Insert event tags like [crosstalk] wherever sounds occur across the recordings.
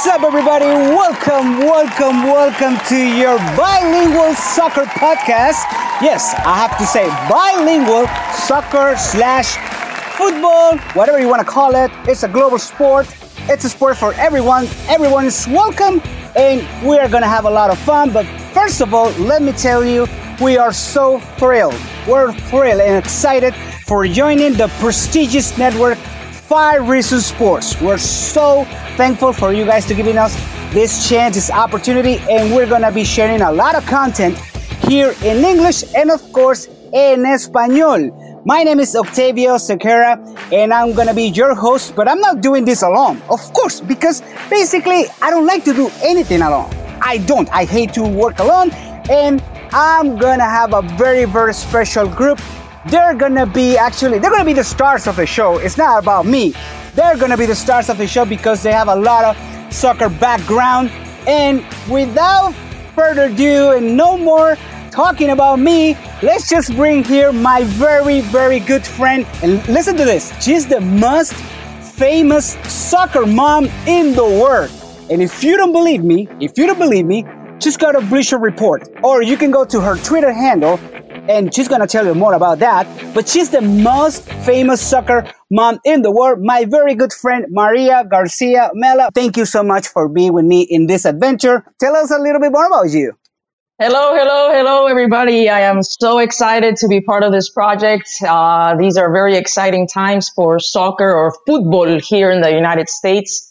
What's up, everybody? Welcome, welcome, welcome to your bilingual soccer podcast. Yes, I have to say bilingual soccer slash football, whatever you want to call it. It's a global sport. It's a sport for everyone. Everyone is welcome, and we are gonna have a lot of fun. But first of all, let me tell you, we are so thrilled. We're thrilled and excited for joining the prestigious network Five Reasons Sports. We're so thankful for you guys to giving us this chance, this opportunity, and we're gonna be sharing a lot of content here in English and of course in Espanol. My name is Octavio Sequera and I'm gonna be your host, but I'm not doing this alone, of course, because basically I don't like to do anything alone. I don't. I hate to work alone, and I'm gonna have a very, very special group they're gonna be actually they're gonna be the stars of the show. It's not about me. They're gonna be the stars of the show because they have a lot of soccer background. And without further ado and no more talking about me let's just bring here my very very good friend. And listen to this. She's the most famous soccer mom in the world. And if you don't believe me if you don't believe me just go to bleacher report. Or you can go to her twitter handle and she's gonna tell you more about that. But she's the most famous soccer mom in the world, my very good friend Maria Garcia Mella. Thank you so much for being with me in this adventure. Tell us a little bit more about you. Hello, hello, hello, everybody. I am so excited to be part of this project. Uh, these are very exciting times for soccer or football here in the United States.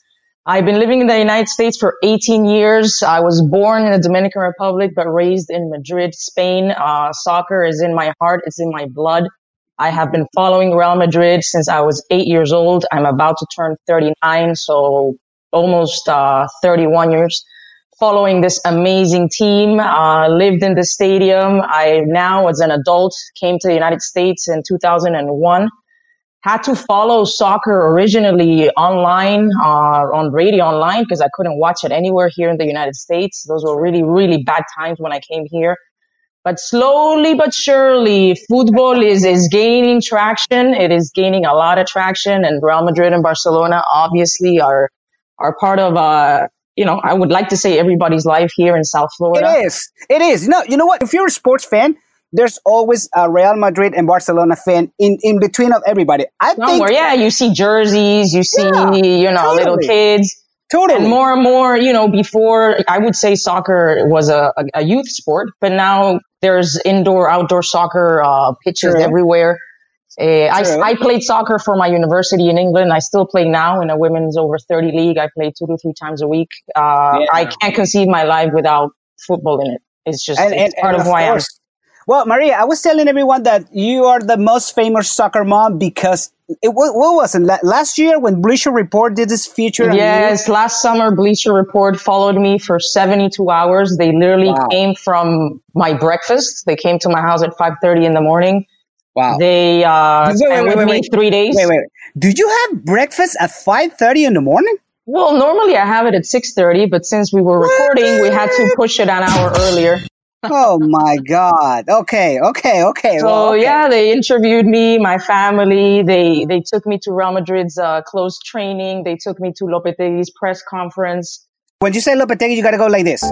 I've been living in the United States for 18 years. I was born in the Dominican Republic, but raised in Madrid, Spain. Uh, soccer is in my heart. It's in my blood. I have been following Real Madrid since I was eight years old. I'm about to turn 39, so almost uh, 31 years following this amazing team. Uh, lived in the stadium. I now, as an adult, came to the United States in 2001 had to follow soccer originally online uh, on radio online because I couldn't watch it anywhere here in the United States. Those were really, really bad times when I came here. But slowly but surely, football is, is gaining traction. It is gaining a lot of traction and Real Madrid and Barcelona obviously are, are part of, uh, you know, I would like to say everybody's life here in South Florida. It is. It is. Know, you know what? If you're a sports fan, there's always a Real Madrid and Barcelona fan in, in between of everybody. I think, yeah, you see jerseys, you see, yeah, you know, totally. little kids. Totally. And more and more, you know, before I would say soccer was a, a, a youth sport, but now there's indoor, outdoor soccer uh, pitches True. everywhere. Uh, I, I played soccer for my university in England. I still play now in a women's over 30 league. I play two to three times a week. Uh, yeah. I can't conceive my life without football in it. It's just and, it's and, part and of who I am. Well, Maria, I was telling everyone that you are the most famous soccer mom because it what, what was it last year when Bleacher Report did this feature? Yes, last summer Bleacher Report followed me for 72 hours. They literally wow. came from my breakfast. They came to my house at 5:30 in the morning. Wow. They uh, wait, wait, wait, wait, wait. three days. Wait, wait. Did you have breakfast at 5:30 in the morning? Well, normally I have it at 6:30, but since we were recording, we had to push it an hour earlier oh my god. Okay okay okay. So well, okay. yeah they interviewed me my family. They they took me to real madrid's uh, closed training. They took me to lopetegui's press conference. When you say lopetegui you gotta go like this.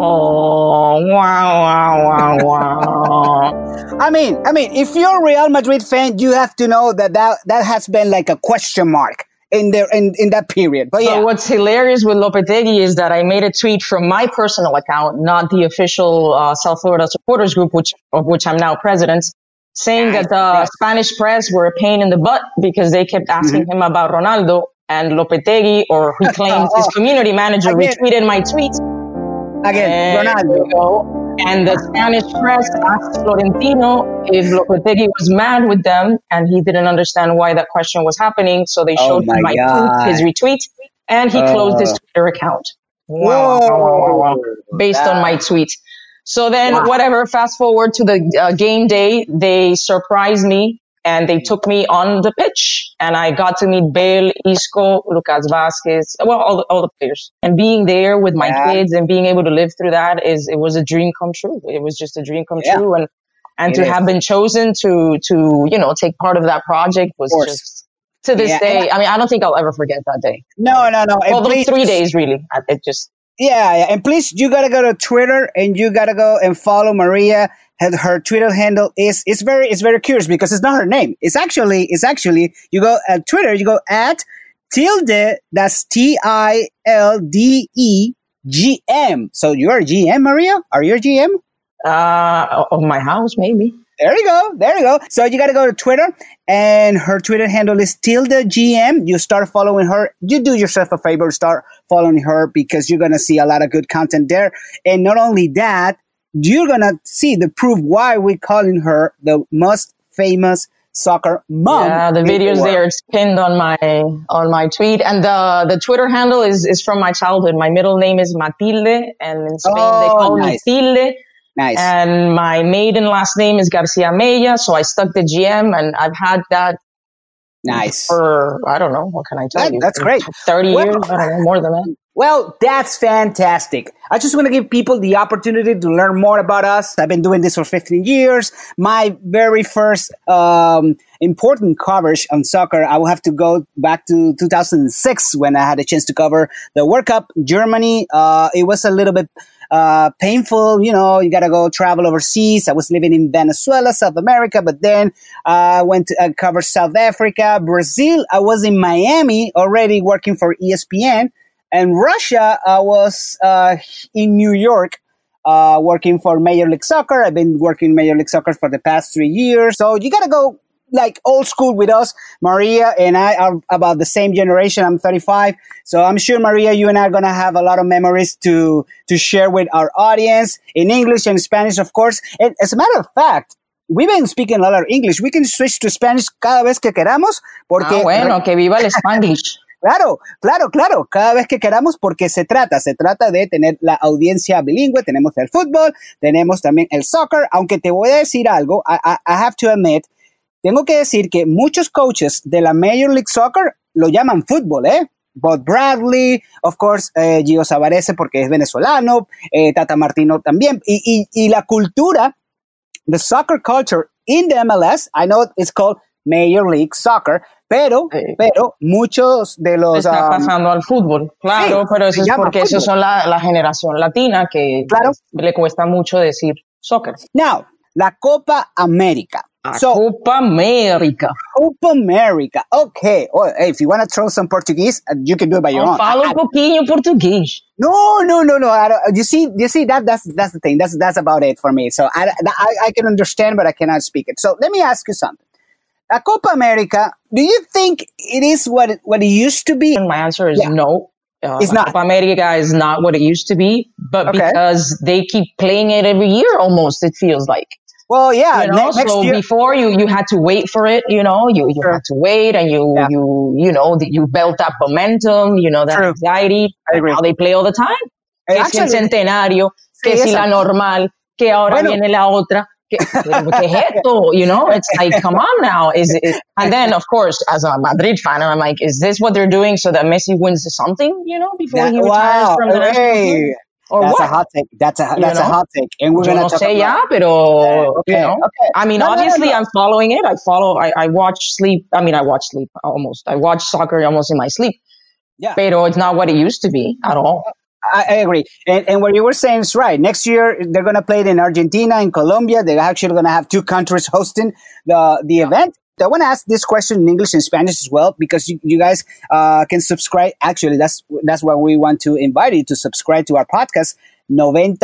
Oh, wow, wow, wow, wow. [laughs] I mean, I mean, if you're a Real Madrid fan, you have to know that that, that has been like a question mark in there in, in that period. But yeah. So what's hilarious with Lopetegui is that I made a tweet from my personal account, not the official uh, South Florida supporters group, which of which I'm now president, saying that the Spanish press were a pain in the butt because they kept asking mm-hmm. him about Ronaldo and Lopetegui, or he [laughs] claims oh, his community manager again, retweeted my tweet. Again, Ronaldo. And the Spanish press asked Florentino if Lopetegui was mad with them, and he didn't understand why that question was happening. So they oh showed oh him my tweet, his retweet, and he closed his Twitter account. Wow, wow, wow based on my tweet. So then, whatever. Fast forward to the uh, game day, they surprised me and they took me on the pitch and I got to meet Bale, Isco, Lucas Vázquez, well, all the, all the players and being there with my yeah. kids and being able to live through that is, it was a dream come true. It was just a dream come yeah. true. And, and it to is. have been chosen to, to, you know, take part of that project was just, to this yeah, day, I, mean, I don't think I'll ever forget that day. No, no, no. Well, those three days really. It just. Yeah, yeah, and please, you gotta go to Twitter and you gotta go and follow Maria. And her Twitter handle is it's very it's very curious because it's not her name. It's actually it's actually you go at Twitter, you go at tilde. That's T I L D E G M. So you're a GM, Maria? Are you a GM? Uh, of my house, maybe. There you go. There you go. So you got to go to Twitter, and her Twitter handle is Tilde GM. You start following her. You do yourself a favor, start following her because you're going to see a lot of good content there. And not only that, you're going to see the proof why we're calling her the most famous soccer mom. Yeah, the videos the there. It's pinned on my on my tweet, and the the Twitter handle is is from my childhood. My middle name is Matilde, and in Spain oh, they call nice. me Tilde. Nice. And my maiden last name is Garcia Mella, so I stuck the GM, and I've had that. Nice. For I don't know what can I tell that, you? That's great. Thirty well, years, I don't know more than that. Well, that's fantastic. I just want to give people the opportunity to learn more about us. I've been doing this for 15 years. My very first um, important coverage on soccer, I will have to go back to 2006 when I had a chance to cover the World Cup Germany. Uh, it was a little bit uh, painful. You know, you got to go travel overseas. I was living in Venezuela, South America, but then I uh, went to uh, cover South Africa, Brazil. I was in Miami already working for ESPN. And Russia, I was uh, in New York uh, working for Major League Soccer. I've been working Major League Soccer for the past three years. So you got to go like old school with us. Maria and I are about the same generation. I'm 35. So I'm sure Maria, you and I are going to have a lot of memories to, to share with our audience in English and Spanish, of course. And as a matter of fact, we've been speaking a lot of English. We can switch to Spanish cada vez que queramos. Porque ah, bueno, que viva el Spanglish. [laughs] Claro, claro, claro, cada vez que queramos, porque se trata, se trata de tener la audiencia bilingüe, tenemos el fútbol, tenemos también el soccer, aunque te voy a decir algo, I, have to admit, tengo que decir que muchos coaches de la Major League Soccer lo llaman fútbol, ¿eh? Bob Bradley, of course, eh, Gio Savarese porque es venezolano, eh, Tata Martino también, y, y, y, la cultura, the soccer culture in the MLS, I know it's called Major League Soccer, pero, sí. pero muchos de los... Está um, pasando al fútbol, claro, sí, pero eso es porque esos son la, la, generación latina que claro. le cuesta mucho decir soccer. Now, la Copa América. So, Copa América. Copa América. Okay. Well, hey, if you want to throw some Portuguese, uh, you can do it by your oh, own. Falo un pouquinho português. No, no, no, no. I don't, you see, you see that that's that's the thing. That's that's about it for me. So I, I I can understand, but I cannot speak it. So let me ask you something. A Copa America, do you think it is what it, what it used to be? And my answer is yeah. no. Uh, it's not. Copa America is not what it used to be, but okay. because they keep playing it every year, almost it feels like. Well, yeah. You know, so year. before you you had to wait for it. You know, you you had to wait, and you yeah. you you know you built up momentum. You know that True. anxiety. I agree. How they play all the time. Que si el centenario, que si la normal, que ahora bueno, viene la otra. You know, it's like, come on now. Is it? And then, of course, as a Madrid fan, I'm like, is this what they're doing so that Messi wins something? You know, before that, he retires wow, from the hey. Or that's what? a hot take. That's a that's you know? a hot take, and we're gonna no talk say about. yeah, pero okay, you know, okay. I mean, no, obviously, no, no, I'm following it. I follow. I, I watch sleep. I mean, I watch sleep almost. I watch soccer almost in my sleep. Yeah, pero it's not what it used to be at all. I, I, agree. And, and what you were saying is right. Next year, they're going to play it in Argentina, in Colombia. They're actually going to have two countries [laughs] hosting the, the event. I want to ask this question in English and Spanish as well because you, you guys uh, can subscribe. Actually, that's that's why we want to invite you to subscribe to our podcast, 90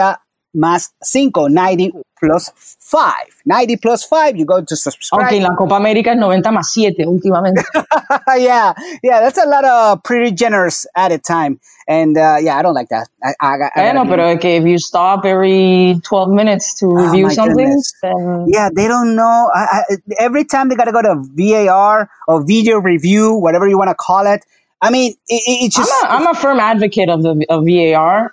más 5, 90 plus 5. 90 plus 5, you go to subscribe. Okay, la Copa América es 90 más 7 últimamente. [laughs] yeah, yeah, that's a lot of pretty generous at a time. And uh, yeah, I don't like that. I, I, I, I know, but okay, if you stop every 12 minutes to oh review something, then... Yeah, they don't know. I, every time they got to go to VAR or video review, whatever you want to call it. I mean, it, it's just. I'm a, I'm a firm advocate of the of VAR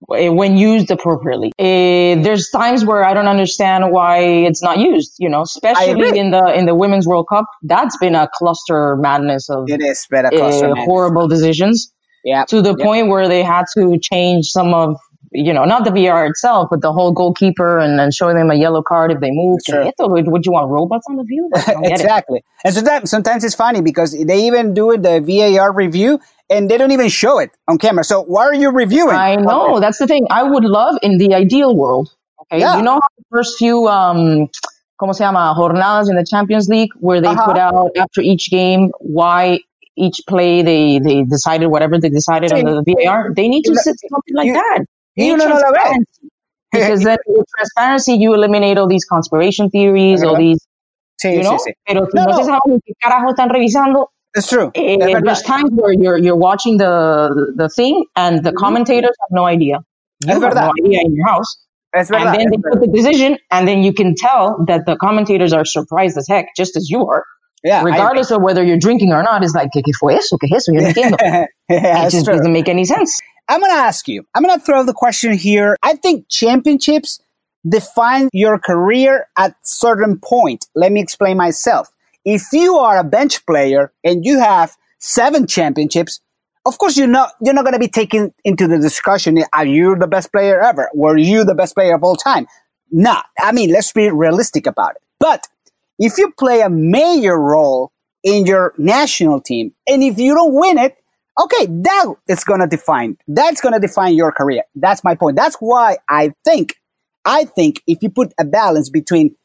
when used appropriately. Uh, there's times where I don't understand why it's not used, you know, especially in the in the Women's World Cup. That's been a cluster madness of it is been a cluster uh, horrible decisions. Yeah. To the yep. point where they had to change some of you know, not the VR itself, but the whole goalkeeper and then showing them a yellow card if they move. Sure. Would you want robots on the field? [laughs] exactly. And sometimes, sometimes it's funny because they even do it the VAR review and they don't even show it on camera. So why are you reviewing? I know. Okay. That's the thing. I would love in the ideal world. Okay. Yeah. You know how the first few, um, ¿cómo se llama? Jornadas in the Champions League where they uh-huh. put out after each game why each play they, they decided whatever they decided on the VAR. They need to sit something like you, that. You know transparency. [laughs] because then with transparency you eliminate all these conspiration theories, all these Sí, you know? sí, sí. Pero no, no, se sabe qué carajo están revisando. It's true. Eh, there's times where you're you're watching the the thing and the mm-hmm. commentators have no idea. You have no idea in your house. And then they put the decision, and then you can tell that the commentators are surprised as heck, just as you are. Yeah, regardless of whether you're drinking or not, it's like, ¿qué, qué fue eso? ¿Qué es eso? Yo no entiendo. [laughs] yeah, it just true. doesn't make any sense. I'm going to ask you, I'm going to throw the question here. I think championships define your career at certain point. Let me explain myself. If you are a bench player and you have seven championships, of course you're not you're not going to be taken into the discussion. Are you the best player ever? Were you the best player of all time? Nah. I mean, let's be realistic about it. But if you play a major role in your national team, and if you don't win it, okay, that is going to define, that's going to define your career. That's my point. That's why I think, I think if you put a balance between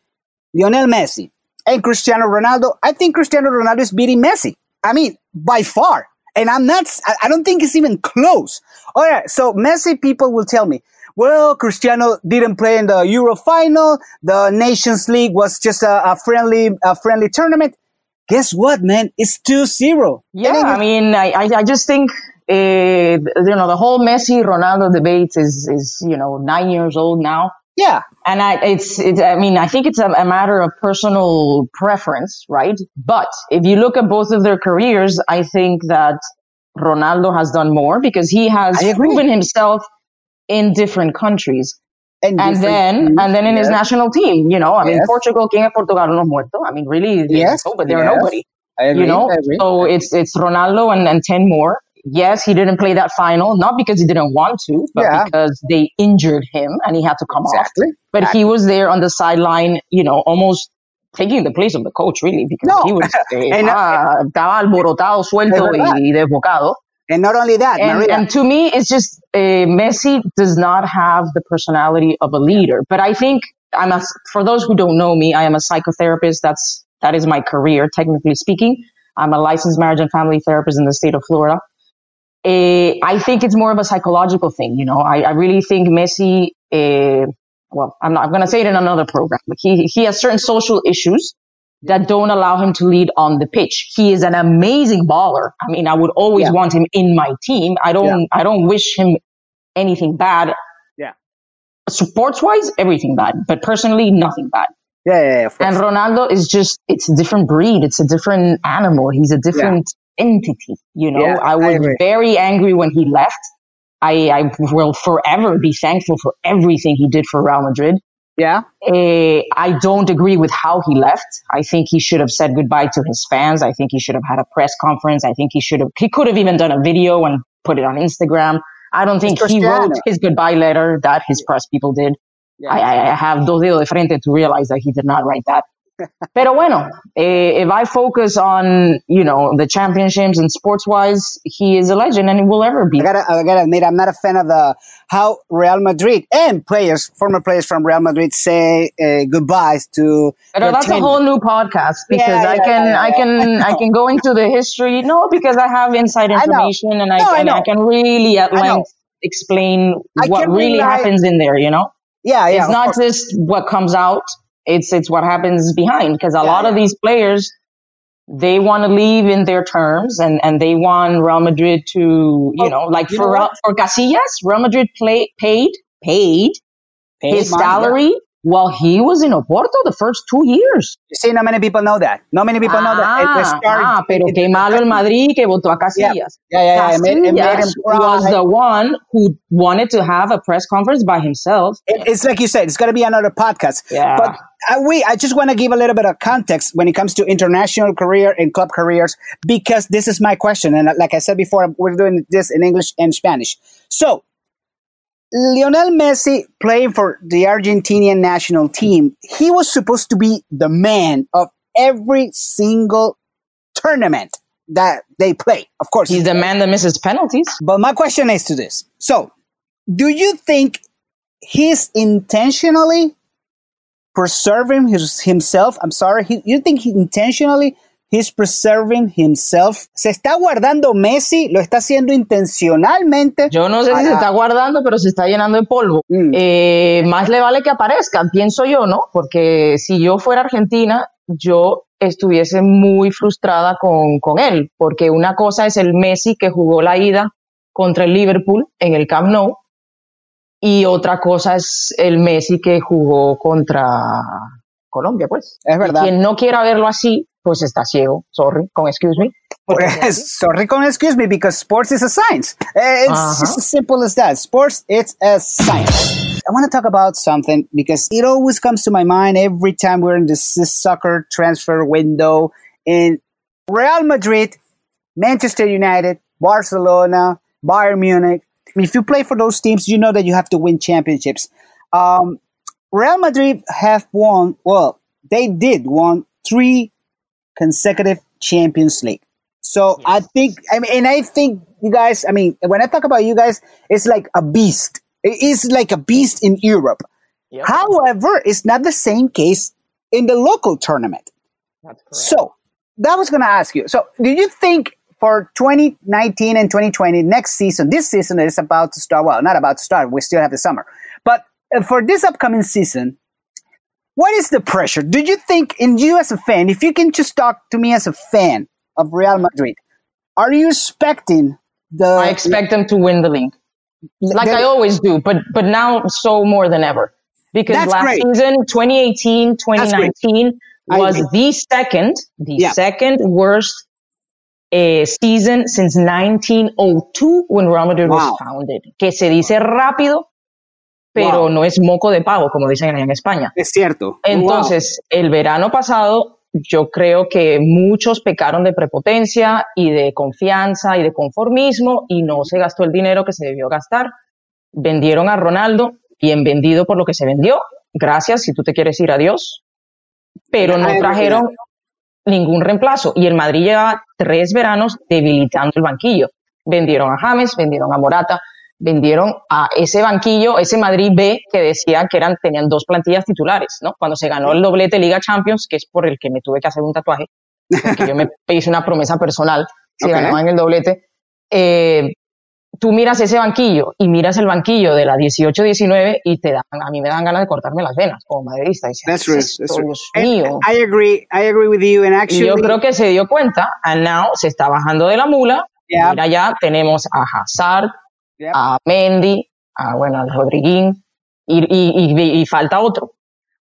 Lionel Messi and Cristiano Ronaldo, I think Cristiano Ronaldo is beating Messi. I mean, by far. And I'm not, I don't think it's even close. All right. So Messi people will tell me, well, Cristiano didn't play in the Euro final. The Nations League was just a, a friendly, a friendly tournament. Guess what, man? It's 2-0. Yeah, I mean, I, I, I just think, uh, you know, the whole Messi Ronaldo debate is, is, you know, nine years old now. Yeah. And I, it's, it's, I mean, I think it's a, a matter of personal preference, right? But if you look at both of their careers, I think that Ronaldo has done more because he has proven himself in different countries. And, and then, and then in yes. his national team, you know, I mean, Yes. Portugal, ¿quién es Portugal? No muerto. I mean, really, Yes, but they're yes. nobody, I agree, you know? So it's, it's Ronaldo and, and 10 more. Yes, he didn't play that final, not because he didn't want to, but Yeah. because they injured him and he had to come off. exactly. But he was there on the sideline, you know, almost taking the place of the coach, really, because No. he was [laughs] And, uh, estaba, alborotado, suelto y desbocado. And not only that, And, and to me, it's just uh, Messi does not have the personality of a leader. But I think I'm a, for those who don't know me, I am a psychotherapist. That's that is my career, technically speaking. I'm a licensed marriage and family therapist in the state of Florida. Uh, I think it's more of a psychological thing. You know, I, I really think Messi. Uh, well, I'm not. I'm going to say it in another program. But he he has certain social issues that don't allow him to lead on the pitch. He is an amazing baller. I mean, I would always Yeah. want him in my team. I don't I don't wish him anything bad. Yeah. Sports wise, everything bad. But personally, nothing bad. yeah, yeah, yeah. And Ronaldo is just it's a different breed. It's a different animal. He's a different entity. You know, Yeah, I I was agree. very angry when he left. I, I will forever be thankful for everything he did for Real Madrid. yeah. Uh, I don't agree with how he left. I think he should have said goodbye to his fans. I think he should have had a press conference. I think he should have, he could have even done a video and put it on Instagram. I don't think he wrote his goodbye letter that his press people did. Yeah. I, I I have dos dedos de frente to realize that he did not write that. Pero bueno, eh, if I focus on, you know, the championships and sports wise, he is a legend and he will ever be. I gotta, I gotta admit, I'm not a fan of the how Real Madrid and players, former players from Real Madrid, say uh, goodbyes to. But that's a team. whole new podcast because Yeah, I yeah, can yeah, I yeah. can I can go into the history. No, because I have inside I information and I No, I can I, can really at I length explain I what can really happens in there. You know, Yeah, yeah. it's not course. just what comes out. It's it's what happens behind because a Yeah, lot of these players they want to leave in their terms and and they want Real Madrid to you Oh, know like you for know Real, for Casillas, Real Madrid play, paid paid Paid his money, salary while he was in Oporto the first two years. You see, not many people know that. Not many people know that. It- it Ah, ah, pero qué malo el Madrid que votó a Casillas. Yeah, yeah, yeah. It made, it made him Casillas was the one who wanted to have a press conference by himself. It- it's like you said, it's going to be another podcast. Yeah. But I, we, I just want to give a little bit of context when it comes to international career and club careers because this is my question. And like I said before, we're doing this in English and Spanish. So Lionel Messi playing for the Argentinian national team, he was supposed to be the man of every single tournament that they play. Of course, he's the man that misses penalties. But my question is to this: So, do you think he's intentionally preserving his, himself? I'm sorry, he, you think he intentionally He's preserving himself. Se está guardando Messi, lo está haciendo intencionalmente. Yo no sé si se está guardando, pero se está llenando de polvo. Mm. Eh, más le vale que aparezca, pienso yo, ¿no? Porque si yo fuera Argentina, yo estuviese muy frustrada con, con él, porque una cosa es el Messi que jugó la ida contra el Liverpool en el Camp Nou, y otra cosa es el Messi que jugó contra Colombia, pues. Es verdad. quien no quiera verlo así, pues está ciego. Sorry, con excuse me. [laughs] Sorry, con excuse me, because sports is a science. Eh, it's uh-huh. just as simple as that. Sports, it's a science. I want to talk about something because it always comes to my mind every time we're in this, this soccer transfer window in Real Madrid, Manchester United, Barcelona, Bayern Munich. If you play for those teams, you know that you have to win championships. Um, Real Madrid have won, well, they did won three consecutive Champions League. So yes. I think, I mean, and I think you guys, I mean, when I talk about you guys, it's like a beast. It is like a beast in Europe. Yep. However, it's not the same case in the local tournament. So that was going to ask you. So do you think for 2019 and 2020, next season, this season is about to start, well, not about to start, we still have the summer, but uh, for this upcoming season, what is the pressure? Do you think, in you as a fan, if you can just talk to me as a fan of Real Madrid, are you expecting the? I expect them to win the league, like the, I always do, but but now so more than ever because last great. season, 2018, 2019 was the second, the yeah. second worst uh, season since 1902 when Real Madrid wow. was founded. Que se dice rápido, pero no es moco de pavo, como dicen en España. Es cierto. Entonces, el verano pasado yo creo que muchos pecaron de prepotencia y de confianza y de conformismo y no se gastó el dinero que se debió gastar. Vendieron a Ronaldo, bien vendido por lo que se vendió. Gracias, si tú te quieres ir a Dios. Pero no trajeron ningún reemplazo. Y el Madrid lleva tres veranos debilitando el banquillo. Vendieron a James, vendieron a Morata, vendieron a ese banquillo, ese Madrid B que decía que eran, tenían dos plantillas titulares, ¿no? Cuando se ganó el doblete Liga Champions, que es por el que me tuve que hacer un tatuaje, porque yo me [laughs] hice una promesa personal si okay. ganaban el doblete. Eh, tú miras ese banquillo y miras el banquillo de la 18-19 y te dan, a mí me dan ganas de cortarme las venas como madridista. Y that's true, that's true. mío. I agree, I agree with you. And actually, y yo creo que se dio cuenta, and now se está bajando de la mula. Mira ya, tenemos a Hazard, a Mendy, a, bueno, al Rodriguín, y, y, y, falta otro.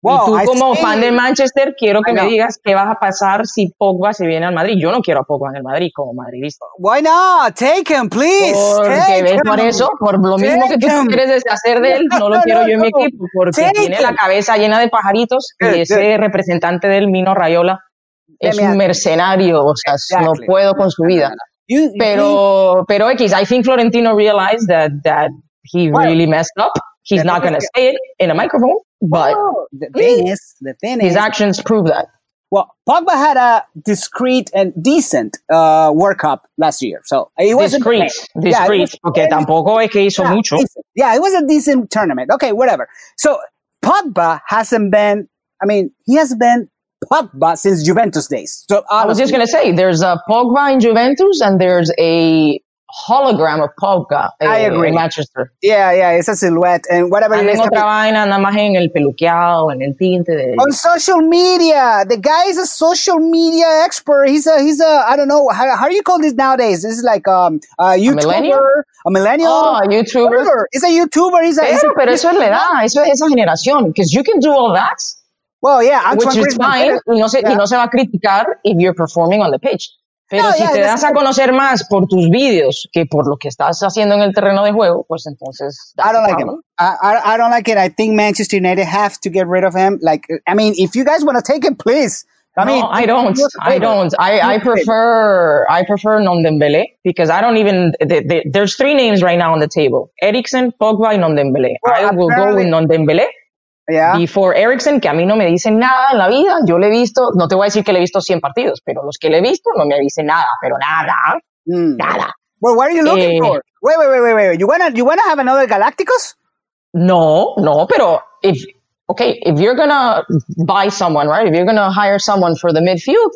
y tú como fan de Manchester, quiero que me digas qué vas a pasar si Pogba se viene al Madrid. Yo no quiero a Pogba en el Madrid como madridista. Why not? Take him, please. Porque ves por eso, por lo mismo que tú quieres deshacer de él, no lo quiero yo en mi equipo, porque tiene la cabeza llena de pajaritos y ese representante del Mino Rayola es un mercenario, o sea, no puedo con su vida. You, pero, pero X, I think Florentino realized that, that he well, really messed up. He's not going to say it in a microphone, but well, the thing is, the thing his is, actions prove that. Well, Pogba had a discreet and decent uh, World Cup last year, so it was discreet, discreet, yeah, porque tampoco es que hizo yeah, mucho. Decent. Yeah, it was a decent tournament. Okay, whatever. So Pogba hasn't been. I mean, he has been Pogba since Juventus days. So honestly, I was just going to say, there's a Pogba in Juventus and there's a hologram of Pogba I agree. in Manchester. Yeah, yeah, it's a silhouette and whatever. And otra vaina nada más en el peluqueado, en el tinte de... On social media, the guy is a social media expert. He's a, he's a, I don't know, how, how do you call this nowadays? This is like um, a YouTuber, a millennial. A millennial. Oh, a YouTuber. Whatever. He's a YouTuber. He's a, pero, he's a, pero eso es la edad, eso es esa generación, because you can do all that. Well, yeah, which is fine, y no, se, yeah. y no se va a criticar if you're performing on the pitch. Pero no, si yeah, te das a conocer más por tus vídeos que por lo que estás haciendo en el terreno de juego, pues entonces. I don't like him. I, I, I, don't like it. I think Manchester United have to get rid of him. Like, I mean, if you guys want to take him, please I mean, no, I don't. I don't. I, I prefer I prefer Ndombele because I don't even. The, the, there's three names right now on the table: Eriksen, Pogba, y Ndombele. Well, I will go with Ndombele. Yeah. Before Eriksen, que a mí no me dicen nada en la vida. Yo le he visto, no te voy a decir que le he visto 100 partidos, pero los que le he visto no me dicen nada, pero nada, mm. nada. Well, what are you looking eh, for? Wait, wait, wait, wait, wait. You wanna you wanna have another Galacticos? No, no, pero if okay, if you're gonna buy someone, right? If you're gonna hire someone for the midfield,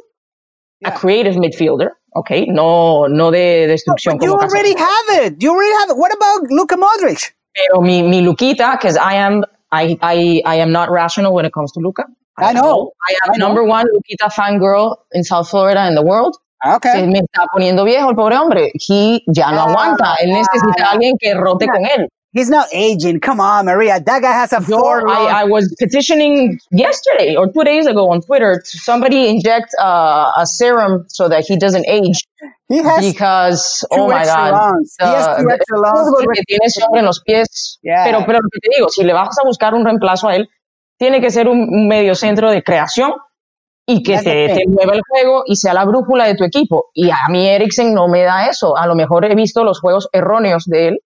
yeah. a creative midfielder, okay, no, no de destrucción. No, you already have it. You already have it. What about Luka Modric? Pero mi, mi Luquita, because I am, I, I, I am not rational when it comes to Luca. I, I know. know. I am I number know. one Luquita fangirl in South Florida in the world. Okay. Se me está poniendo viejo el pobre hombre. He ya no aguanta. Él necesita a alguien que rote con él. He's not aging. Come on, Maria. That guy has a four. I, I, was petitioning yesterday or two days ago on Twitter to somebody inject uh, a serum so that he doesn't age. He has because oh my god, lungs. he has two extra lungs. que tiene ese hombre en los pies. Yeah. Pero pero lo que te digo, si le vas a buscar un reemplazo a él, tiene que ser un medio centro de creación y que te, te, mueva el juego y sea la brújula de tu equipo. Y a mí Eriksen no me da eso. A lo mejor he visto los juegos erróneos de él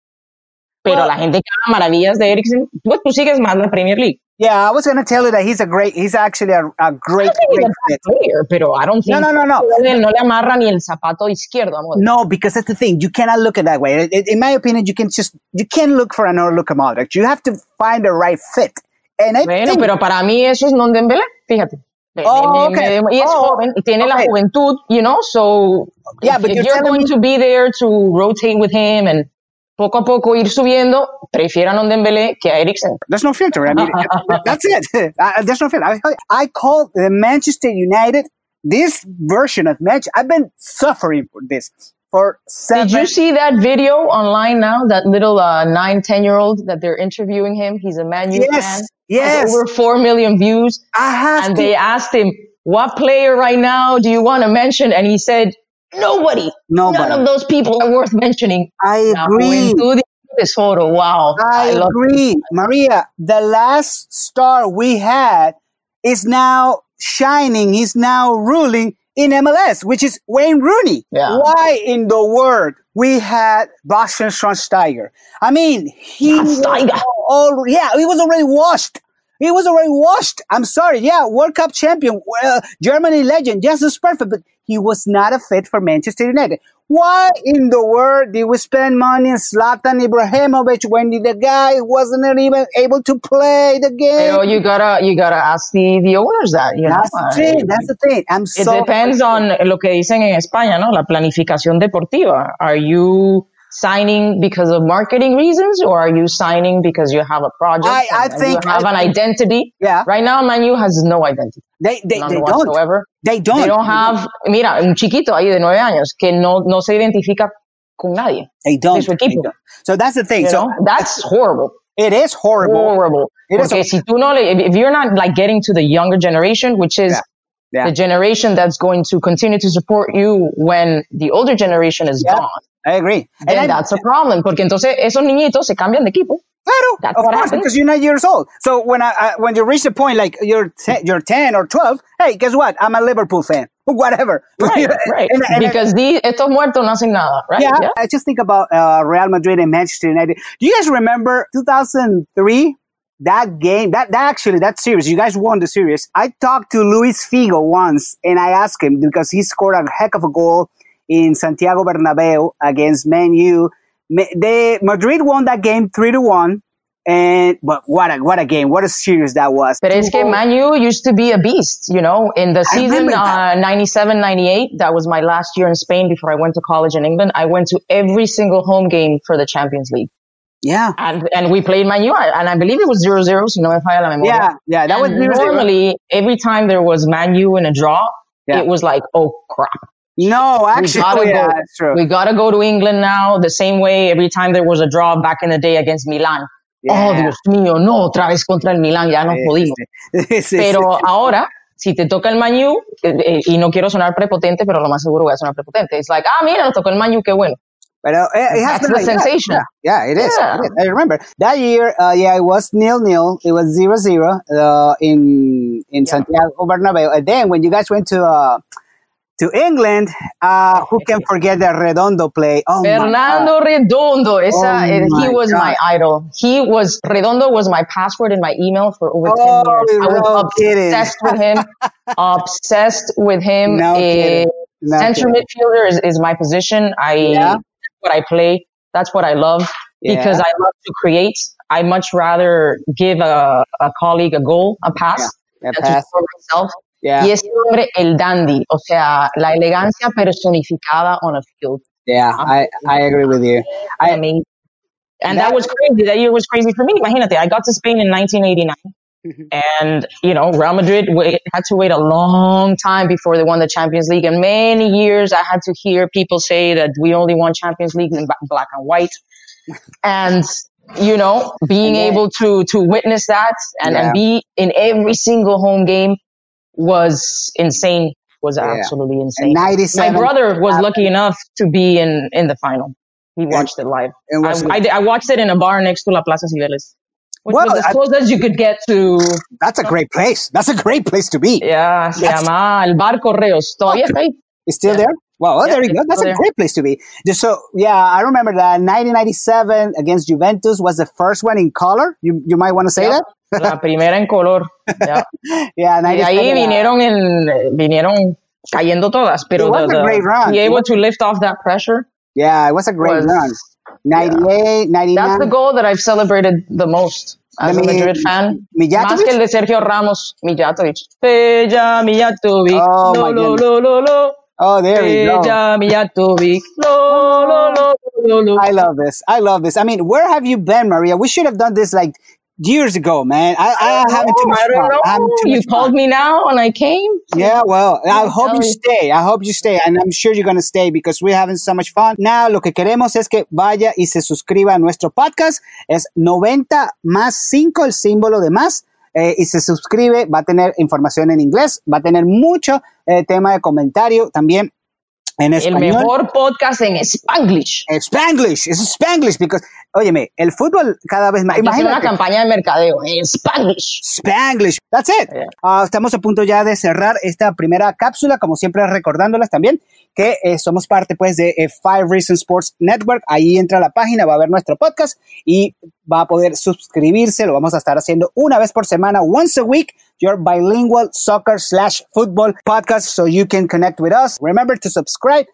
pero la gente que habla maravillas de Eriksen, pues tú sigues más la Premier League. Yeah, I was going to tell you that he's a great, he's actually a, a great, great fit. Player, pero I don't think no, no, no, no. no le amarra ni el zapato izquierdo. Amor. No, because that's the thing. You cannot look at that way. In my opinion, you can just, you can't look for another Luka Modric. You have to find the right fit. And I bueno, think, pero para mí eso es Ndombele, fíjate. Oh, okay. y es oh, joven y tiene okay. la juventud, you know, so yeah, but if you're, you're going me- to be there to rotate with him and poco a poco ir subiendo, prefieran a Dembélé que a Eriksen. There's no filter. I mean, [laughs] that's it. Uh, there's no filter. I, I call the Manchester United this version of match. I've been suffering for this for seven. Did you see that video online now? That little uh, nine, ten year old that they're interviewing him. He's a Man U yes, fan. Yes, over four million views. I have and to. they asked him, "What player right now do you want to mention?" And he said, Nobody. Nobody. None of those people are worth mentioning. I agree. This photo. Wow. I, I agree. It. Maria, the last star we had is now shining. He's now ruling in MLS, which is Wayne Rooney. Yeah. Why in the world we had Bastian Schweinsteiger? I mean, he was all, yeah, he was already washed. He was already washed. I'm sorry. Yeah, World Cup champion, uh, Germany legend. Yes, it's perfect, but he was not a fit for Manchester United. Why in the world did we spend money on Zlatan Ibrahimovic when the guy wasn't even able to play the game? You, know, you gotta you gotta ask the, the owners that. You that's know? the thing. That's the thing. I'm it so depends on lo que dicen en España, ¿no? La planificación deportiva. Are you signing because of marketing reasons or are you signing because you have a project I, I think you have I, an identity yeah right now Manu has no identity they they, they don't they don't they don't have mira un chiquito ahí de nueve años que no no se identifica con nadie they don't, equipo. Don't. so that's the thing you so know? that's horrible it is horrible horrible it Porque is si tú no if you're not like getting to the younger generation which is yeah. Yeah. the generation that's going to continue to support you when the older generation is yeah. gone I agree. And, and that's a problem, porque entonces esos niñitos se cambian de equipo. Claro, that's of course, happens. because you're not years old. So when I, I when you reach the point like you're te- you're ten or twelve, hey, guess what? I'm a Liverpool fan. [laughs] Whatever. Right, [laughs] right. and, and, because these estos muertos no hacen nada, right? Yeah, yeah. I just think about uh, Real Madrid and Manchester United. Do you guys remember 2003? That game, that, that actually, that series, you guys won the series. I talked to Luis Figo once and I asked him because he scored a heck of a goal in Santiago Bernabeu against Man U. They, Madrid won that game three to one. And but what a what a game! What a series that was. But it's que Man U used to be a beast, you know. In the season uh, 97, 98, that was my last year in Spain before I went to college in England. I went to every single home game for the Champions League. Yeah. And and we played Manu, and I believe it was 0-0, si no me falla la memoria. Yeah, yeah, that and was normally every time there was Manu in a draw, yeah. it was like, oh crap. No, actually, oh, yeah, go. We gotta go to England now. The same way every time there was a draw back in the day against Milan. Yeah. Oh, Dios mío, no, otra vez contra el Milan, ya no pudimos. [laughs] Pero ahora, si te toca el Manu, eh, eh, y no quiero sonar prepotente, pero lo más seguro voy a sonar prepotente. Es like, ah, mira, nos tocó el Manu, qué bueno. But uh, it, it has That's been like sensation. Yeah, yeah, it is. Yeah. It is. I remember that year. Uh, yeah, it was nil nil. It was zero zero uh, in in Yeah. Santiago Bernabeu. And then when you guys went to uh, to England, uh, who can forget the Redondo play? Oh. Fernando Redondo. Esa, Oh eh, he was God. my idol. He was Redondo was my password in my email for over ten Oh, years. I was obsessed with him. [laughs] obsessed with him. No Eh. No center kidding. midfielder is, is my position. I Yeah. that's what I play. That's what I love because Yeah. I love to create. I much rather give a, a colleague a goal, a pass, Yeah, than to score myself. Yeah, Y ese hombre, el dandy, o sea, la elegancia personificada on a field. yeah, I, I agree with you. I- amazing. And That- that was crazy. That year was crazy for me. Imagínate, I got to Spain in 1989. Mhm. And, you know, Real Madrid wait, had to wait a long time before they won the Champions League. And many years I had to hear people say that we only won Champions League in black and white. [laughs] And, you know, being able to, to witness that and, Yeah. and be in every single home game was insane. Was Yeah. absolutely In insane. My brother was lucky enough to be in, in the final. He watched it live. was- I, I, I watched it in a bar next to La Plaza Cibeles, which Well, was as I- close as you could get to. that's a great place. That's a great place to be. Yeah, se Yes. llama El Bar Correos. Todavía está ahí. It's still Yeah. there? Well, oh, Yeah, there you go. That's a great place to be. So, yeah, I remember that 1997 against Juventus was the first one in color. You, you might want to say Yeah. that? La primera en color. Yeah. Yeah, Y 97. ahí vinieron, en, vinieron cayendo todas, pero the- a the- great run. be able to lift off that pressure Yeah, it was a great was. run. 98, 99. That's the goal that I've celebrated the most as a Madrid fan. Mijatovic? Más que el de Sergio Ramos, Mijatovic. Bella Mijatovic. Oh, lo, lo, lo, lo, lo. Oh, there we go. Mijatovic. Lo, lo, lo, lo, lo. I love this. I love this. I mean, where have you been, Maria? We should have done this like years ago, man. I, I, haven't too much I don't fun. know. I haven't too You called me now and I came. Yeah, well, I hope you stay. I hope you stay. And I'm sure you're going to stay because we're having so much fun. Now, lo que queremos es que vaya y se suscriba a nuestro podcast. Es 90 más 5, el símbolo de más. Eh, y se suscribe, va a tener información en inglés, va a tener mucho eh, tema de comentario también en El español. mejor podcast en Spanglish. Spanglish, es Spanglish, because, óyeme, el fútbol cada vez más. Hacer una campaña de mercadeo en Spanglish. Spanglish. That's it. Yeah. Ah, estamos a punto ya de cerrar esta primera cápsula, como siempre recordándolas también que eh, somos parte pues de eh, Five Reasons Sports Network. Ahí entra la página, va a ver nuestro podcast y va a poder suscribirse. Lo vamos a estar haciendo una vez por semana, once a week, your bilingual soccer slash football podcast so you can connect with us. Remember to subscribe,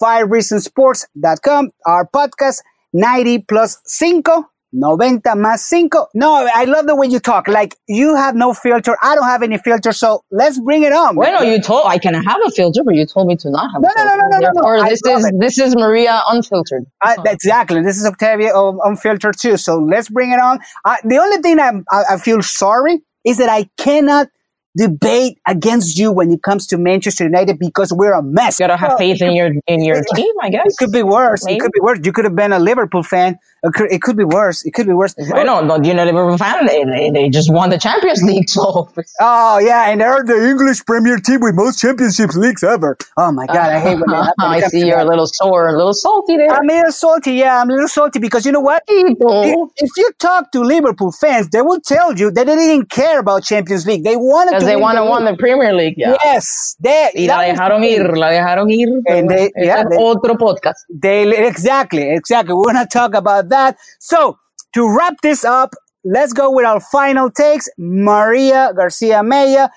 fivereasonsports.com, our podcast, 90 plus 5. 90 más 5. No, I love the way you talk. Like you have no filter. I don't have any filter. So let's bring it on. Bueno, you told I can have a filter, but you told me to not have No, a no, no, no, no, no, no. I this is it. this is Maria unfiltered. Uh, exactly. This is Octavio unfiltered too. So let's bring it on. Uh, the only thing I'm, I, I feel sorry is that I cannot debate against you when it comes to Manchester United because we're a mess. You gotta have faith in your in your team, I guess. It could be worse. It could be worse. You could have been a Liverpool fan. It could, be worse. It could be worse. Bueno, no, you know, Liverpool fan, they, they, they just won the Champions League, so Oh yeah, and they're the English Premier team with most championships leagues ever. Oh my god, I hate when uh, [laughs] that happens. I see you're a little sore, a little salty there. I'm a little salty. Yeah, I'm a little salty because you know what? People. If, if you talk to Liverpool fans, they will tell you that they didn't care about Champions League. They wanted Because to they want to the win the Premier League, yeah. Yes, they. Y la dejaron ir, la dejaron ir. And they- yeah, they- otro podcast. They exactly, exactly. We're gonna talk about that. So to wrap this up, let's go with our final takes. Maria Garcia Maya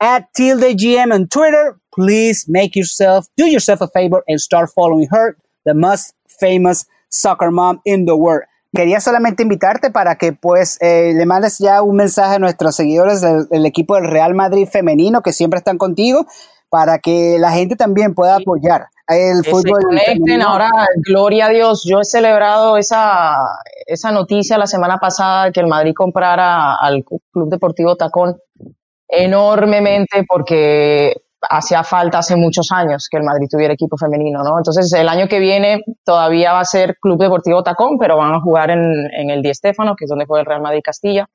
at Tilde GM on Twitter. Please make yourself do yourself a favor and start following her, the most famous soccer mom in the world. Quería solamente invitarte para que pues eh, le mandes ya un mensaje a nuestros seguidores del, del equipo del Real Madrid femenino que siempre están contigo para que la gente también pueda apoyar el que fútbol se conecten. femenino. Ahora, gloria a Dios, yo he celebrado esa, esa noticia la semana pasada que el Madrid comprara al Club Deportivo Tacón enormemente porque hacía falta hace muchos años que el Madrid tuviera equipo femenino, ¿no? Entonces, el año que viene todavía va a ser Club Deportivo Tacón, pero van a jugar en, en el Di Stéfano, que es donde juega el Real Madrid Castilla.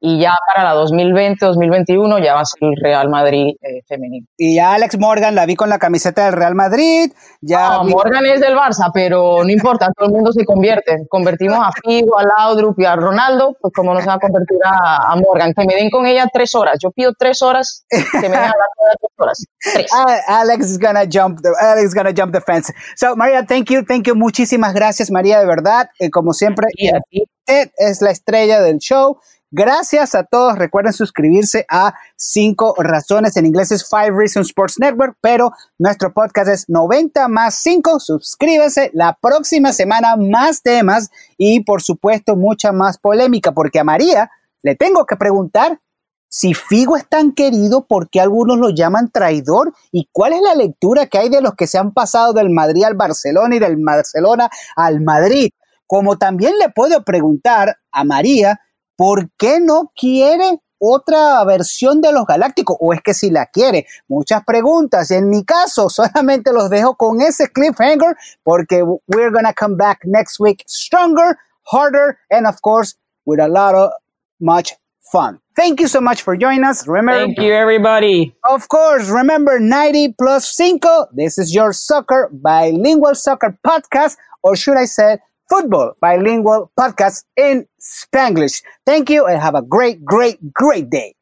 Y ya para la 2020-2021 ya va a ser el Real Madrid eh, femenino. Y ya Alex Morgan la vi con la camiseta del Real Madrid. Ya no, Morgan es del Barça, pero no importa, todo el mundo se convierte. Convertimos a Figo, a Laudrup y a Ronaldo, pues como no se va a convertir a, Morgan. Que me den con ella tres horas. Yo pido tres horas, que me den a la tres horas. Tres. [laughs] Alex is gonna jump the, Alex is gonna jump the fence. So María, thank you, thank you, muchísimas gracias María, de verdad. Eh, como siempre, usted es la estrella del show. Gracias a todos. Recuerden suscribirse a Cinco Razones. En inglés es Five Reasons Sports Network, pero nuestro podcast es 90 más 5. Suscríbase. La próxima semana más temas y por supuesto mucha más polémica, porque a María le tengo que preguntar si Figo es tan querido, ¿por qué algunos lo llaman traidor? ¿Y cuál es la lectura que hay de los que se han pasado del Madrid al Barcelona y del Barcelona al Madrid? Como también le puedo preguntar a María ¿por qué no quiere otra versión de los Galácticos? ¿O es que si la quiere? Muchas preguntas. En mi caso, [laughs] solamente los dejo con ese cliffhanger porque we're gonna come back next week stronger, harder, and of course, with a lot of much fun. Thank you so much for joining us. Remember, Thank you, everybody. Of course, remember 90 plus 5. This is your soccer, bilingual soccer podcast, or should I say, football bilingual podcast in Spanglish. Thank you and have a great, great, great day.